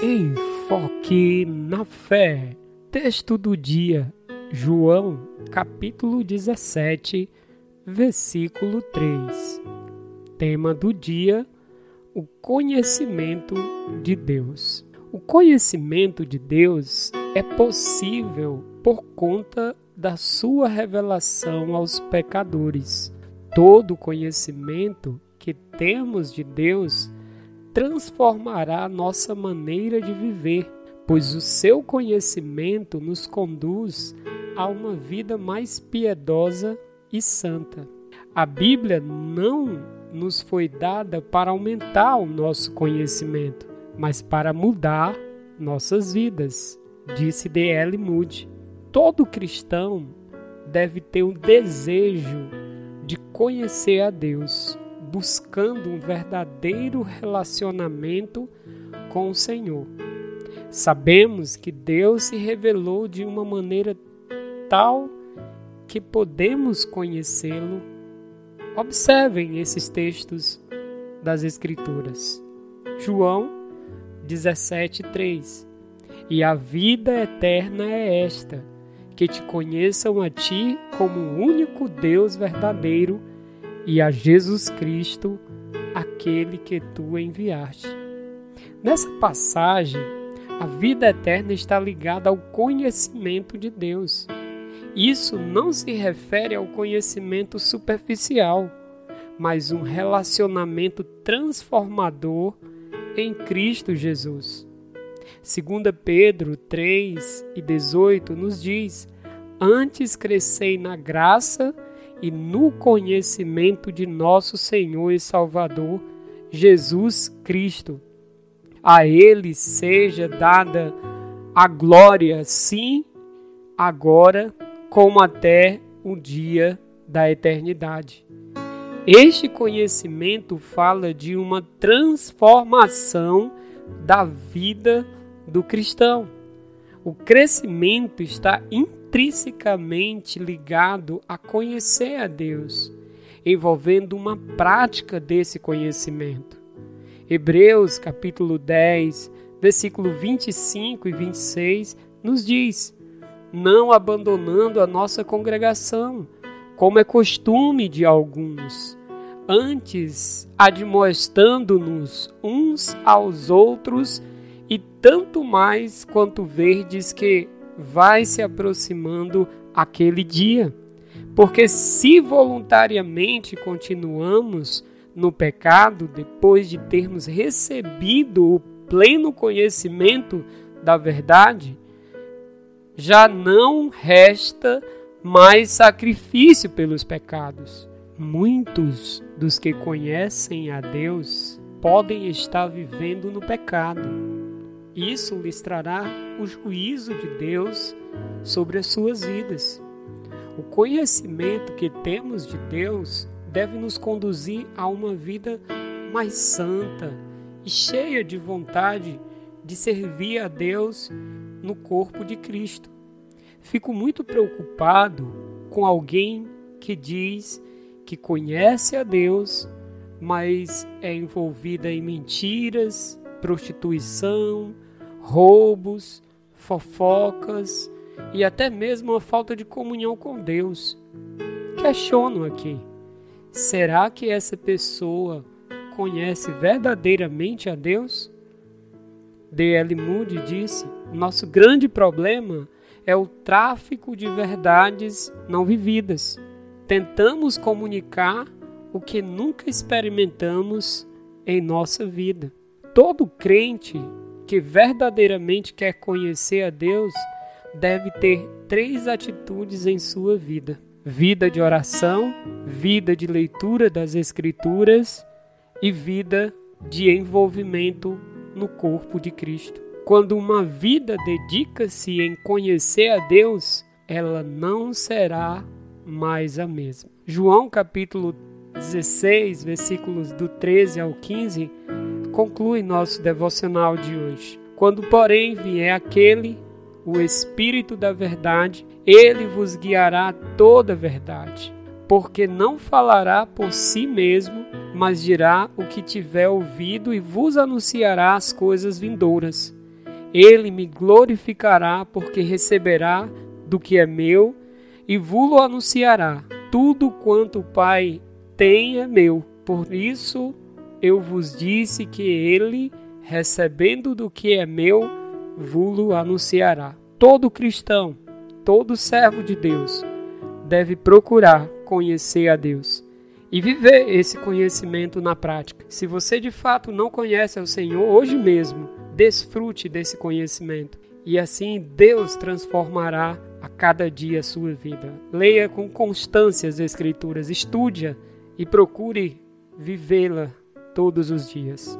Enfoque na fé. Texto do dia, João, capítulo 17, versículo 3. Tema do dia: o conhecimento de Deus. O conhecimento de Deus é possível por conta da sua revelação aos pecadores. Todo conhecimento que temos de Deus transformará nossa maneira de viver, pois o seu conhecimento nos conduz a uma vida mais piedosa e santa. A Bíblia não nos foi dada para aumentar o nosso conhecimento, mas para mudar nossas vidas, disse D.L. Moody. Todo cristão deve ter um desejo de conhecer a Deus, buscando um verdadeiro relacionamento com o Senhor. Sabemos que Deus se revelou de uma maneira tal que podemos conhecê-lo. Observem esses textos das Escrituras. João 17:3. E a vida eterna é esta: que te conheçam a ti como o único Deus verdadeiro e a Jesus Cristo, aquele que tu enviaste. Nessa passagem, a vida eterna está ligada ao conhecimento de Deus. Isso não se refere ao conhecimento superficial, mas um relacionamento transformador em Cristo Jesus. 2 Pedro 3 e 18 nos diz: Antes crescei na graça e no conhecimento de nosso Senhor e Salvador, Jesus Cristo. A Ele seja dada a glória, sim, agora, como até o dia da eternidade. Este conhecimento fala de uma transformação da vida do cristão. O crescimento está intrinsecamente ligado a conhecer a Deus, envolvendo uma prática desse conhecimento. Hebreus capítulo 10, versículo 25 e 26 nos diz: Não abandonando a nossa congregação, como é costume de alguns, antes admoestando-nos uns aos outros, e tanto mais quanto verdes que vai se aproximando aquele dia. Porque se voluntariamente continuamos no pecado, depois de termos recebido o pleno conhecimento da verdade, já não resta mais sacrifício pelos pecados. Muitos dos que conhecem a Deus podem estar vivendo no pecado isso lhes trará o juízo de Deus sobre as suas vidas. O conhecimento que temos de Deus deve nos conduzir a uma vida mais santa e cheia de vontade de servir a Deus no corpo de Cristo. Fico muito preocupado com alguém que diz que conhece a Deus, mas é envolvida em mentiras, prostituição, roubos, fofocas e até mesmo a falta de comunhão com Deus. Questiono aqui: será que essa pessoa conhece verdadeiramente a Deus? D.L. Moody disse: nosso grande problema é o tráfico de verdades não vividas. Tentamos comunicar o que nunca experimentamos em nossa vida. Todo crente que verdadeiramente quer conhecer a Deus deve ter três atitudes em sua vida: vida de oração, vida de leitura das Escrituras e vida de envolvimento no corpo de Cristo. Quando uma vida dedica-se em conhecer a Deus, ela não será mais a mesma. João capítulo 16, versículos do 13 ao 15 conclui nosso devocional de hoje. Quando, porém, vier aquele, o Espírito da Verdade, ele vos guiará toda a verdade, porque não falará por si mesmo, mas dirá o que tiver ouvido e vos anunciará as coisas vindouras. Ele me glorificará, porque receberá do que é meu e vos anunciará. Tudo quanto o Pai tem é meu. Por isso eu vos disse que ele, recebendo do que é meu, vos anunciará. Todo cristão, todo servo de Deus, deve procurar conhecer a Deus e viver esse conhecimento na prática. Se você de fato não conhece o Senhor hoje mesmo, desfrute desse conhecimento e assim Deus transformará a cada dia a sua vida. Leia com constância as Escrituras, estude-a e procure vivê-la todos os dias.